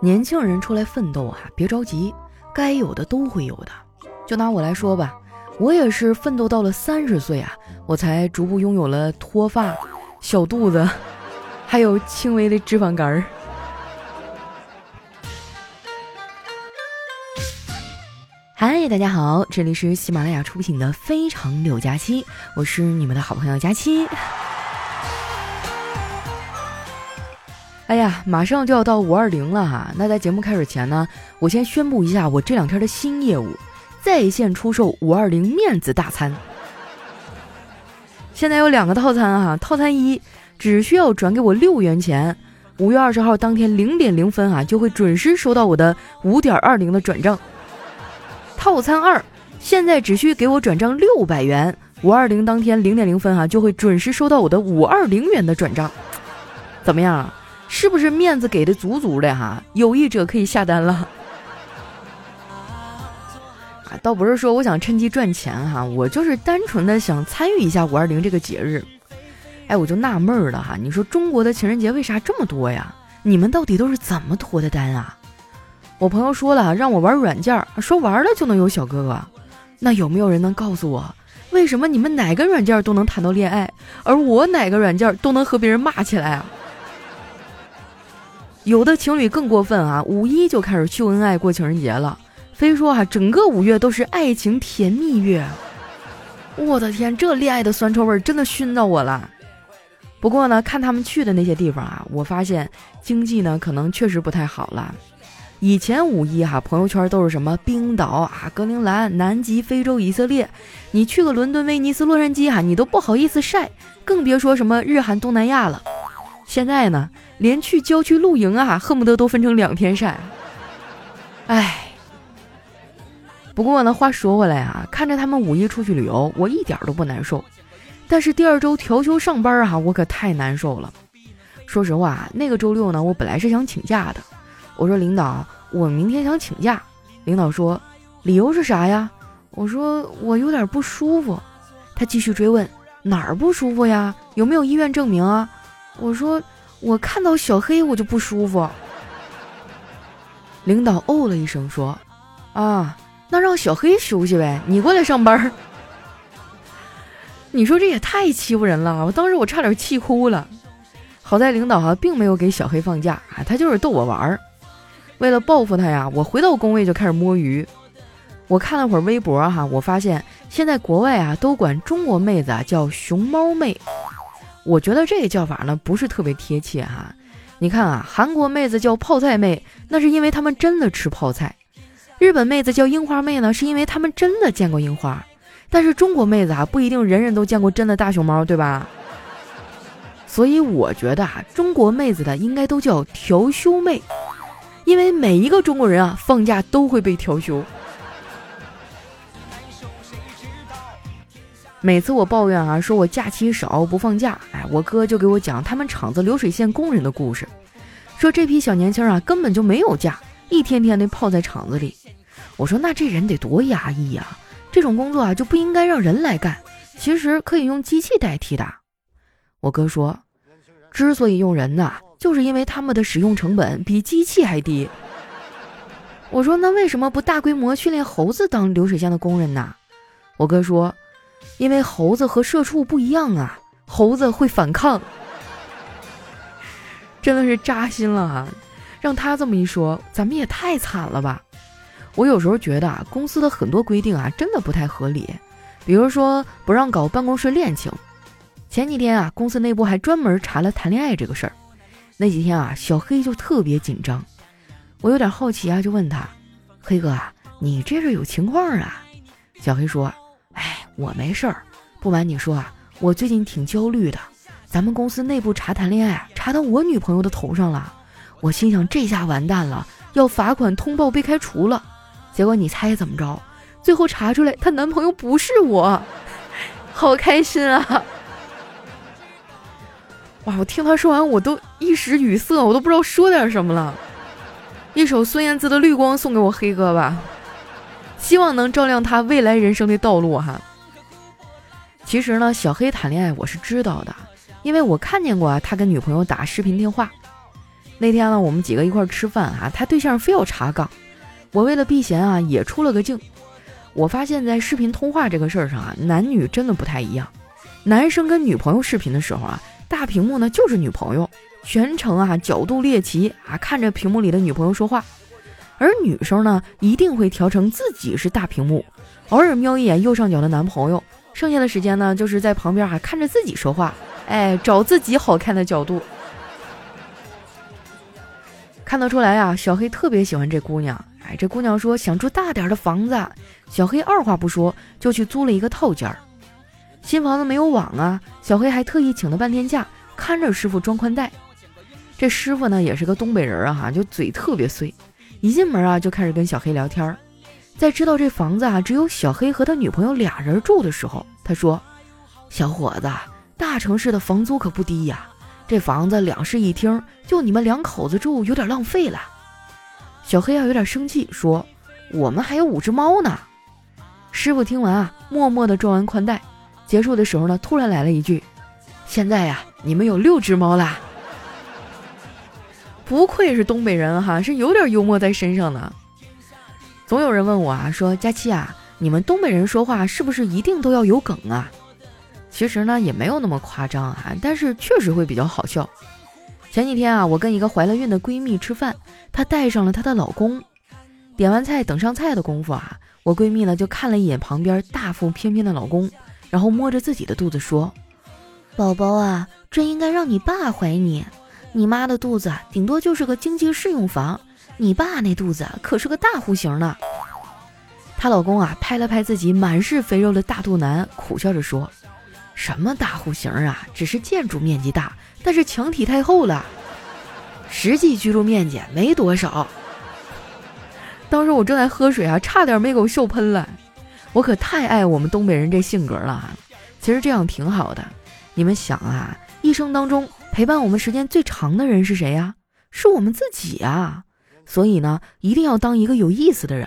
年轻人出来奋斗啊，别着急，该有的都会有的。就拿我来说吧，我也是奋斗到了三十岁啊，我才逐步拥有了脱发、小肚子，还有轻微的脂肪肝儿。嗨，大家好，这里是喜马拉雅出品的《非常六加七》，我是你们的好朋友佳期。哎呀，马上就要到五二零了哈！那在节目开始前呢，我先宣布一下我这两天的新业务：在线出售五二零面子大餐。现在有两个套餐哈，套餐一只需要转给我六元钱，五月二十号当天零点零分啊，就会准时收到我的五点二零的转账。套餐二现在只需给我转账六百元，五二零当天零点零分啊，就会准时收到我的五二零元的转账。怎么样？是不是面子给的足足的哈？有意者可以下单了。啊，倒不是说我想趁机赚钱哈，我就是单纯的想参与一下五二零这个节日。哎，我就纳闷了哈，你说中国的情人节为啥这么多呀？你们到底都是怎么脱的单啊？我朋友说了，让我玩软件，说玩了就能有小哥哥。那有没有人能告诉我，为什么你们哪个软件都能谈到恋爱，而我哪个软件都能和别人骂起来啊？有的情侣更过分啊，五一就开始秀恩爱过情人节了，非说啊整个五月都是爱情甜蜜月。我的天，这恋爱的酸臭味真的熏到我了。不过呢，看他们去的那些地方啊，我发现经济呢可能确实不太好了。以前五一哈，朋友圈都是什么冰岛啊、格陵兰、南极、非洲、以色列，你去个伦敦、威尼斯、洛杉矶哈，你都不好意思晒，更别说什么日韩东南亚了。现在呢？连去郊区露营啊，恨不得都分成两天晒。唉，不过呢，话说回来啊，看着他们五一出去旅游，我一点都不难受。但是第二周调休上班啊，我可太难受了。说实话，那个周六呢，我本来是想请假的。我说领导，我明天想请假。领导说，理由是啥呀？我说我有点不舒服。他继续追问，哪儿不舒服呀？有没有医院证明啊？我说。我看到小黑我就不舒服。领导哦了一声说：“啊，那让小黑休息呗，你过来上班。”你说这也太欺负人了！我当时我差点气哭了。好在领导哈并没有给小黑放假啊，他就是逗我玩儿。为了报复他呀，我回到工位就开始摸鱼。我看了会儿微博哈，我发现现在国外啊都管中国妹子啊叫熊猫妹。我觉得这个叫法呢不是特别贴切哈，你看啊，韩国妹子叫泡菜妹，那是因为他们真的吃泡菜；日本妹子叫樱花妹呢，是因为他们真的见过樱花。但是中国妹子啊，不一定人人都见过真的大熊猫，对吧？所以我觉得啊，中国妹子的应该都叫调休妹，因为每一个中国人啊，放假都会被调休。每次我抱怨啊，说我假期少不放假，哎，我哥就给我讲他们厂子流水线工人的故事，说这批小年轻啊根本就没有假，一天天的泡在厂子里。我说那这人得多压抑呀，这种工作啊就不应该让人来干，其实可以用机器代替的。我哥说，之所以用人呐，就是因为他们的使用成本比机器还低。我说那为什么不大规模训练猴子当流水线的工人呢？我哥说。因为猴子和社畜不一样啊，猴子会反抗，真的是扎心了哈！让他这么一说，咱们也太惨了吧！我有时候觉得啊，公司的很多规定啊，真的不太合理。比如说不让搞办公室恋情，前几天啊，公司内部还专门查了谈恋爱这个事儿。那几天啊，小黑就特别紧张，我有点好奇啊，就问他：“黑哥啊，你这是有情况啊？”小黑说。我没事儿，不瞒你说啊，我最近挺焦虑的。咱们公司内部查谈恋爱，查到我女朋友的头上了。我心想，这下完蛋了，要罚款、通报、被开除了。结果你猜怎么着？最后查出来，她男朋友不是我，好开心啊！哇，我听他说完，我都一时语塞，我都不知道说点什么了。一首孙燕姿的《绿光》送给我黑哥吧，希望能照亮他未来人生的道路哈。其实呢，小黑谈恋爱我是知道的，因为我看见过啊，他跟女朋友打视频电话。那天呢，我们几个一块吃饭啊，他对象非要查岗，我为了避嫌啊，也出了个镜。我发现，在视频通话这个事儿上啊，男女真的不太一样。男生跟女朋友视频的时候啊，大屏幕呢就是女朋友，全程啊角度猎奇啊，看着屏幕里的女朋友说话。而女生呢，一定会调成自己是大屏幕，偶尔瞄一眼右上角的男朋友，剩下的时间呢，就是在旁边还看着自己说话，哎，找自己好看的角度。看得出来呀，小黑特别喜欢这姑娘。哎，这姑娘说想住大点的房子，小黑二话不说就去租了一个套间儿。新房子没有网啊，小黑还特意请了半天假，看着师傅装宽带。这师傅呢也是个东北人啊，哈，就嘴特别碎。一进门啊，就开始跟小黑聊天儿。在知道这房子啊只有小黑和他女朋友俩人住的时候，他说：“小伙子，大城市的房租可不低呀，这房子两室一厅，就你们两口子住，有点浪费了。”小黑啊有点生气，说：“我们还有五只猫呢。”师傅听完啊，默默地装完宽带。结束的时候呢，突然来了一句：“现在呀，你们有六只猫啦。”不愧是东北人哈，是有点幽默在身上的。总有人问我啊，说佳期啊，你们东北人说话是不是一定都要有梗啊？其实呢，也没有那么夸张啊，但是确实会比较好笑。前几天啊，我跟一个怀了孕的闺蜜吃饭，她带上了她的老公。点完菜等上菜的功夫啊，我闺蜜呢就看了一眼旁边大腹翩翩的老公，然后摸着自己的肚子说：“宝宝啊，这应该让你爸怀你。”你妈的肚子顶多就是个经济适用房，你爸那肚子可是个大户型呢。她老公啊，拍了拍自己满是肥肉的大肚腩，苦笑着说：“什么大户型啊，只是建筑面积大，但是墙体太厚了，实际居住面积没多少。”当时我正在喝水啊，差点没给我笑喷了。我可太爱我们东北人这性格了哈。其实这样挺好的。你们想啊，一生当中。陪伴我们时间最长的人是谁呀？是我们自己啊。所以呢，一定要当一个有意思的人，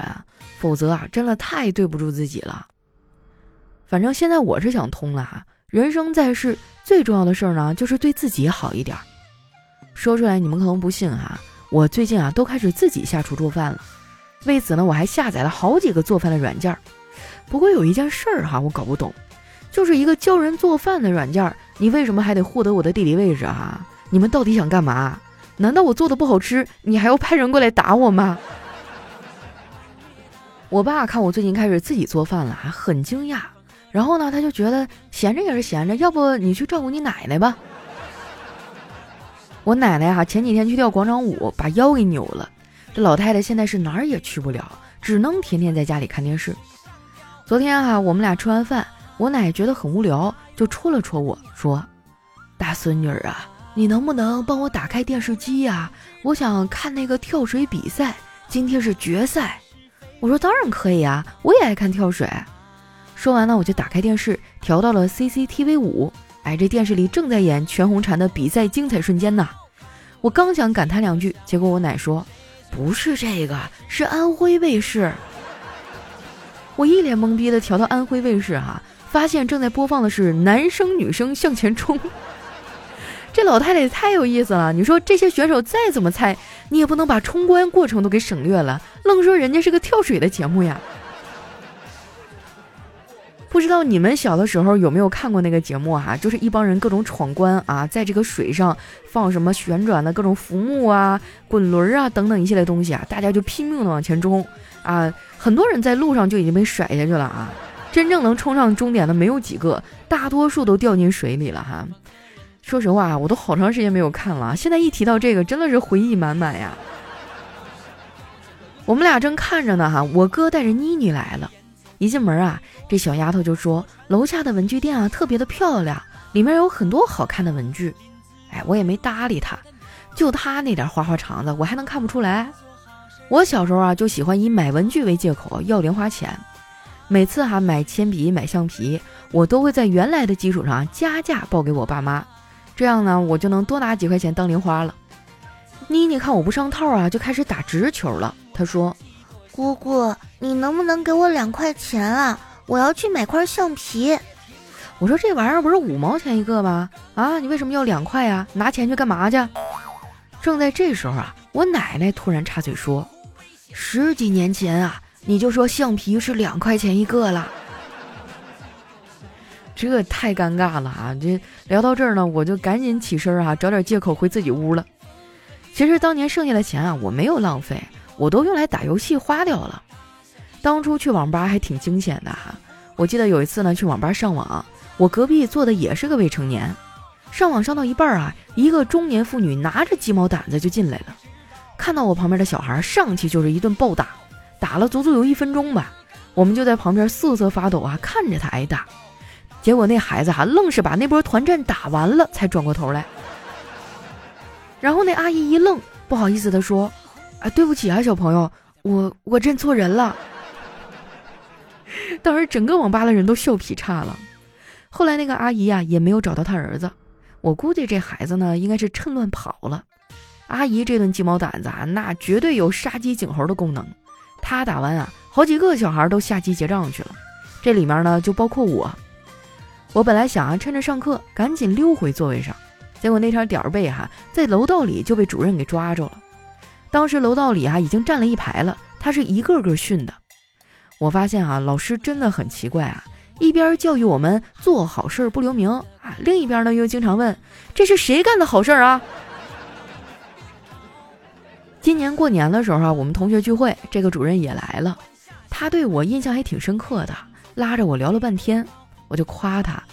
否则啊，真的太对不住自己了。反正现在我是想通了哈，人生在世最重要的事儿呢，就是对自己好一点。说出来你们可能不信哈，我最近啊都开始自己下厨做饭了。为此呢，我还下载了好几个做饭的软件。不过有一件事儿哈，我搞不懂。就是一个教人做饭的软件，你为什么还得获得我的地理位置啊？你们到底想干嘛？难道我做的不好吃，你还要派人过来打我吗？我爸看我最近开始自己做饭了，还很惊讶。然后呢，他就觉得闲着也是闲着，要不你去照顾你奶奶吧？我奶奶哈前几天去跳广场舞，把腰给扭了。这老太太现在是哪儿也去不了，只能天天在家里看电视。昨天哈，我们俩吃完饭。我奶觉得很无聊，就戳了戳我说：“大孙女儿啊，你能不能帮我打开电视机呀？我想看那个跳水比赛，今天是决赛。”我说：“当然可以啊，我也爱看跳水。”说完呢，我就打开电视，调到了 CCTV 五。哎，这电视里正在演全红婵的比赛精彩瞬间呢。我刚想感叹两句，结果我奶说：“不是这个，是安徽卫视。”我一脸懵逼的调到安徽卫视哈。发现正在播放的是男生女生向前冲，这老太太也太有意思了。你说这些选手再怎么菜，你也不能把冲关过程都给省略了，愣说人家是个跳水的节目呀。不知道你们小的时候有没有看过那个节目哈？就是一帮人各种闯关啊，在这个水上放什么旋转的各种浮木啊、滚轮啊等等一系列东西啊，大家就拼命的往前冲啊，很多人在路上就已经被甩下去了啊。真正能冲上终点的没有几个，大多数都掉进水里了哈。说实话，我都好长时间没有看了，现在一提到这个，真的是回忆满满呀。我们俩正看着呢哈，我哥带着妮妮来了，一进门啊，这小丫头就说楼下的文具店啊特别的漂亮，里面有很多好看的文具。哎，我也没搭理她，就她那点花花肠子，我还能看不出来？我小时候啊就喜欢以买文具为借口要零花钱。每次哈买铅笔、买橡皮，我都会在原来的基础上加价报给我爸妈，这样呢，我就能多拿几块钱当零花了。妮妮看我不上套啊，就开始打直球了。她说：“姑姑，你能不能给我两块钱啊？我要去买块橡皮。”我说：“这玩意儿不是五毛钱一个吗？啊，你为什么要两块呀？拿钱去干嘛去？”正在这时候啊，我奶奶突然插嘴说：“十几年前啊，你就说橡皮是两块钱一个了。”这太尴尬了啊！这聊到这儿呢，我就赶紧起身啊，找点借口回自己屋了。其实当年剩下的钱啊，我没有浪费，我都用来打游戏花掉了。当初去网吧还挺惊险的哈。我记得有一次呢，去网吧上网，我隔壁坐的也是个未成年。上网上到一半啊，一个中年妇女拿着鸡毛掸子就进来了，看到我旁边的小孩，上去就是一顿暴打，打了足足有一分钟吧。我们就在旁边瑟瑟发抖啊，看着他挨打。结果那孩子哈，愣是把那波团战打完了，才转过头来。然后那阿姨一愣，不好意思的说：“啊，对不起啊，小朋友，我 我认错人了。”当时整个网吧的人都笑劈叉了。后来那个阿姨呀，也没有找到他儿子。我估计这孩子呢，应该是趁乱跑了。阿姨这顿鸡毛掸子啊，那绝对有杀鸡儆猴的功能。她打完啊，好几个小孩都下机结账去了，这里面呢就包括我。我本来想啊，趁着上课赶紧溜回座位上，结果那天点儿背哈，在楼道里就被主任给抓着了。当时楼道里啊已经站了一排了，他是一个个训的。我发现啊，老师真的很奇怪啊，一边教育我们做好事不留名啊，另一边呢又经常问这是谁干的好事啊。今年过年的时候啊，我们同学聚会，这个主任也来了，他对我印象还挺深刻的，拉着我聊了半天。我就夸他，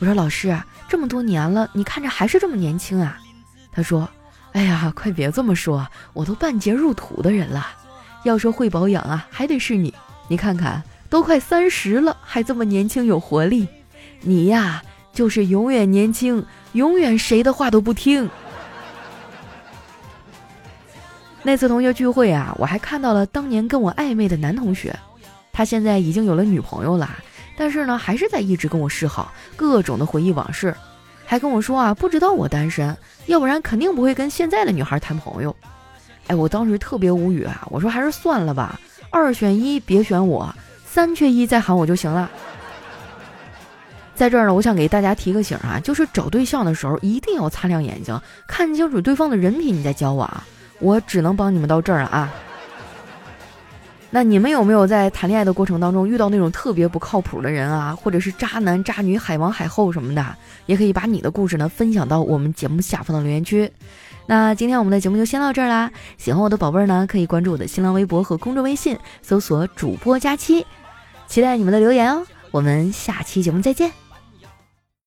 我说老师啊，这么多年了，你看着还是这么年轻啊。他说：“哎呀，快别这么说，我都半截入土的人了。要说会保养啊，还得是你。你看看，都快三十了，还这么年轻有活力。你呀，就是永远年轻，永远谁的话都不听。”那次同学聚会啊，我还看到了当年跟我暧昧的男同学，他现在已经有了女朋友了。但是呢，还是在一直跟我示好，各种的回忆往事，还跟我说啊，不知道我单身，要不然肯定不会跟现在的女孩谈朋友。哎，我当时特别无语啊，我说还是算了吧，二选一别选我，三缺一再喊我就行了。在这儿呢，我想给大家提个醒啊，就是找对象的时候一定要擦亮眼睛，看清楚对方的人品，你再交往。我只能帮你们到这儿了啊。那你们有没有在谈恋爱的过程当中遇到那种特别不靠谱的人啊，或者是渣男渣女、海王海后什么的？也可以把你的故事呢分享到我们节目下方的留言区。那今天我们的节目就先到这儿啦，喜欢我的宝贝儿呢，可以关注我的新浪微博和公众微信，搜索主播佳期，期待你们的留言哦。我们下期节目再见。